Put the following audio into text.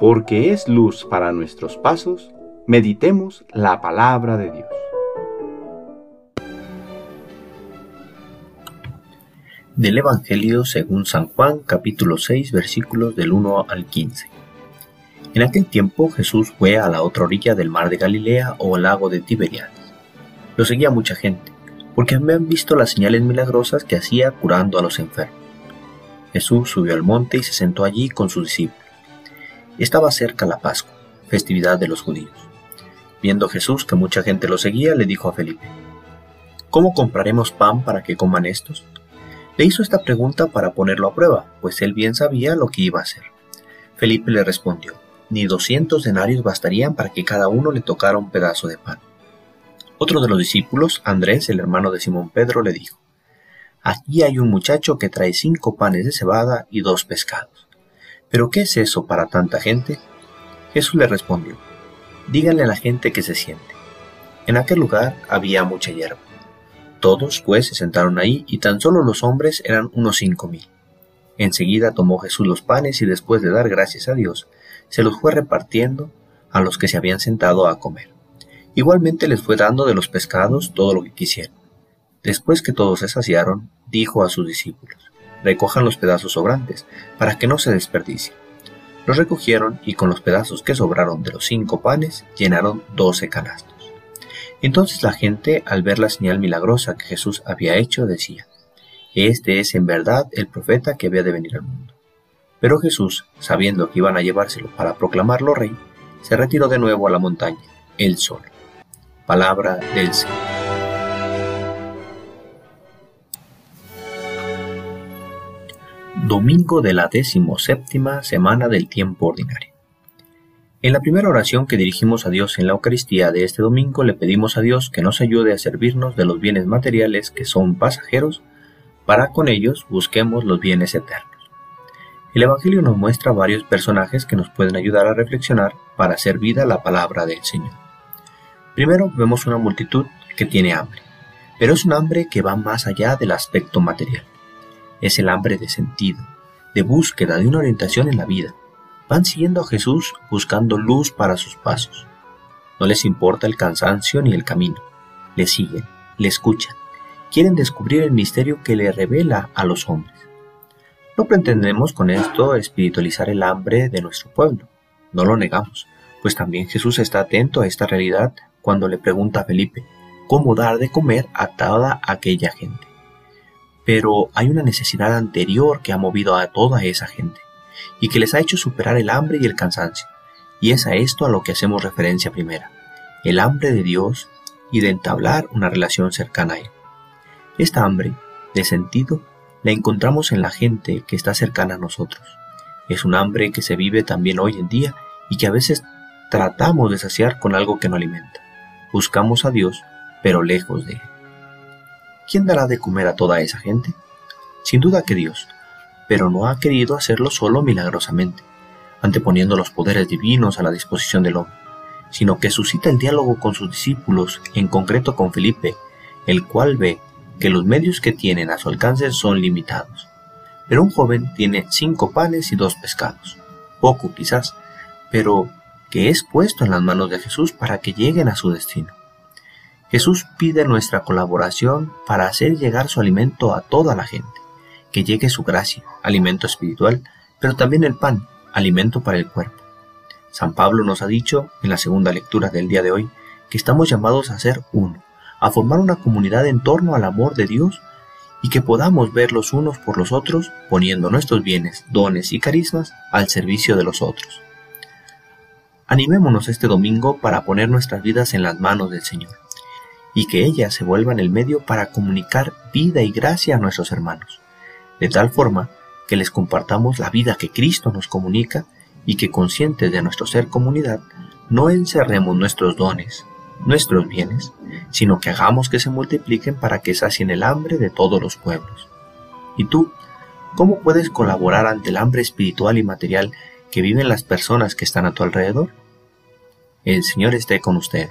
porque es luz para nuestros pasos, meditemos la palabra de Dios. Del Evangelio según San Juan capítulo 6 versículos del 1 al 15. En aquel tiempo Jesús fue a la otra orilla del mar de Galilea o lago de Tiberias. Lo seguía mucha gente, porque habían visto las señales milagrosas que hacía curando a los enfermos. Jesús subió al monte y se sentó allí con sus discípulos. Estaba cerca la Pascua, festividad de los judíos. Viendo Jesús que mucha gente lo seguía, le dijo a Felipe, ¿Cómo compraremos pan para que coman estos? Le hizo esta pregunta para ponerlo a prueba, pues él bien sabía lo que iba a hacer. Felipe le respondió, ni doscientos denarios bastarían para que cada uno le tocara un pedazo de pan. Otro de los discípulos, Andrés, el hermano de Simón Pedro, le dijo, Aquí hay un muchacho que trae cinco panes de cebada y dos pescados. ¿Pero qué es eso para tanta gente? Jesús le respondió, díganle a la gente que se siente. En aquel lugar había mucha hierba. Todos, pues, se sentaron ahí y tan solo los hombres eran unos cinco mil. Enseguida tomó Jesús los panes y después de dar gracias a Dios, se los fue repartiendo a los que se habían sentado a comer. Igualmente les fue dando de los pescados todo lo que quisieron. Después que todos se saciaron, dijo a sus discípulos, recojan los pedazos sobrantes, para que no se desperdicien. Los recogieron y con los pedazos que sobraron de los cinco panes llenaron doce canastos. Entonces la gente, al ver la señal milagrosa que Jesús había hecho, decía, Este es en verdad el profeta que había de venir al mundo. Pero Jesús, sabiendo que iban a llevárselo para proclamarlo rey, se retiró de nuevo a la montaña, él solo. Palabra del Señor. Domingo de la decimoséptima semana del tiempo ordinario. En la primera oración que dirigimos a Dios en la Eucaristía de este domingo le pedimos a Dios que nos ayude a servirnos de los bienes materiales que son pasajeros, para con ellos busquemos los bienes eternos. El Evangelio nos muestra varios personajes que nos pueden ayudar a reflexionar para hacer vida la palabra del Señor. Primero vemos una multitud que tiene hambre, pero es un hambre que va más allá del aspecto material es el hambre de sentido, de búsqueda de una orientación en la vida. Van siguiendo a Jesús buscando luz para sus pasos. No les importa el cansancio ni el camino. Le siguen, le escuchan. Quieren descubrir el misterio que le revela a los hombres. No pretendemos con esto espiritualizar el hambre de nuestro pueblo. No lo negamos, pues también Jesús está atento a esta realidad cuando le pregunta a Felipe cómo dar de comer a toda aquella gente pero hay una necesidad anterior que ha movido a toda esa gente y que les ha hecho superar el hambre y el cansancio. Y es a esto a lo que hacemos referencia primera, el hambre de Dios y de entablar una relación cercana a Él. Esta hambre, de sentido, la encontramos en la gente que está cercana a nosotros. Es un hambre que se vive también hoy en día y que a veces tratamos de saciar con algo que no alimenta. Buscamos a Dios, pero lejos de Él. ¿Quién dará de comer a toda esa gente? Sin duda que Dios, pero no ha querido hacerlo solo milagrosamente, anteponiendo los poderes divinos a la disposición del hombre, sino que suscita el diálogo con sus discípulos, en concreto con Felipe, el cual ve que los medios que tienen a su alcance son limitados. Pero un joven tiene cinco panes y dos pescados, poco quizás, pero que es puesto en las manos de Jesús para que lleguen a su destino. Jesús pide nuestra colaboración para hacer llegar su alimento a toda la gente, que llegue su gracia, alimento espiritual, pero también el pan, alimento para el cuerpo. San Pablo nos ha dicho en la segunda lectura del día de hoy que estamos llamados a ser uno, a formar una comunidad en torno al amor de Dios y que podamos ver los unos por los otros poniendo nuestros bienes, dones y carismas al servicio de los otros. Animémonos este domingo para poner nuestras vidas en las manos del Señor y que ellas se vuelvan el medio para comunicar vida y gracia a nuestros hermanos, de tal forma que les compartamos la vida que Cristo nos comunica y que conscientes de nuestro ser comunidad, no encerremos nuestros dones, nuestros bienes, sino que hagamos que se multipliquen para que sacien el hambre de todos los pueblos. ¿Y tú, cómo puedes colaborar ante el hambre espiritual y material que viven las personas que están a tu alrededor? El Señor esté con ustedes.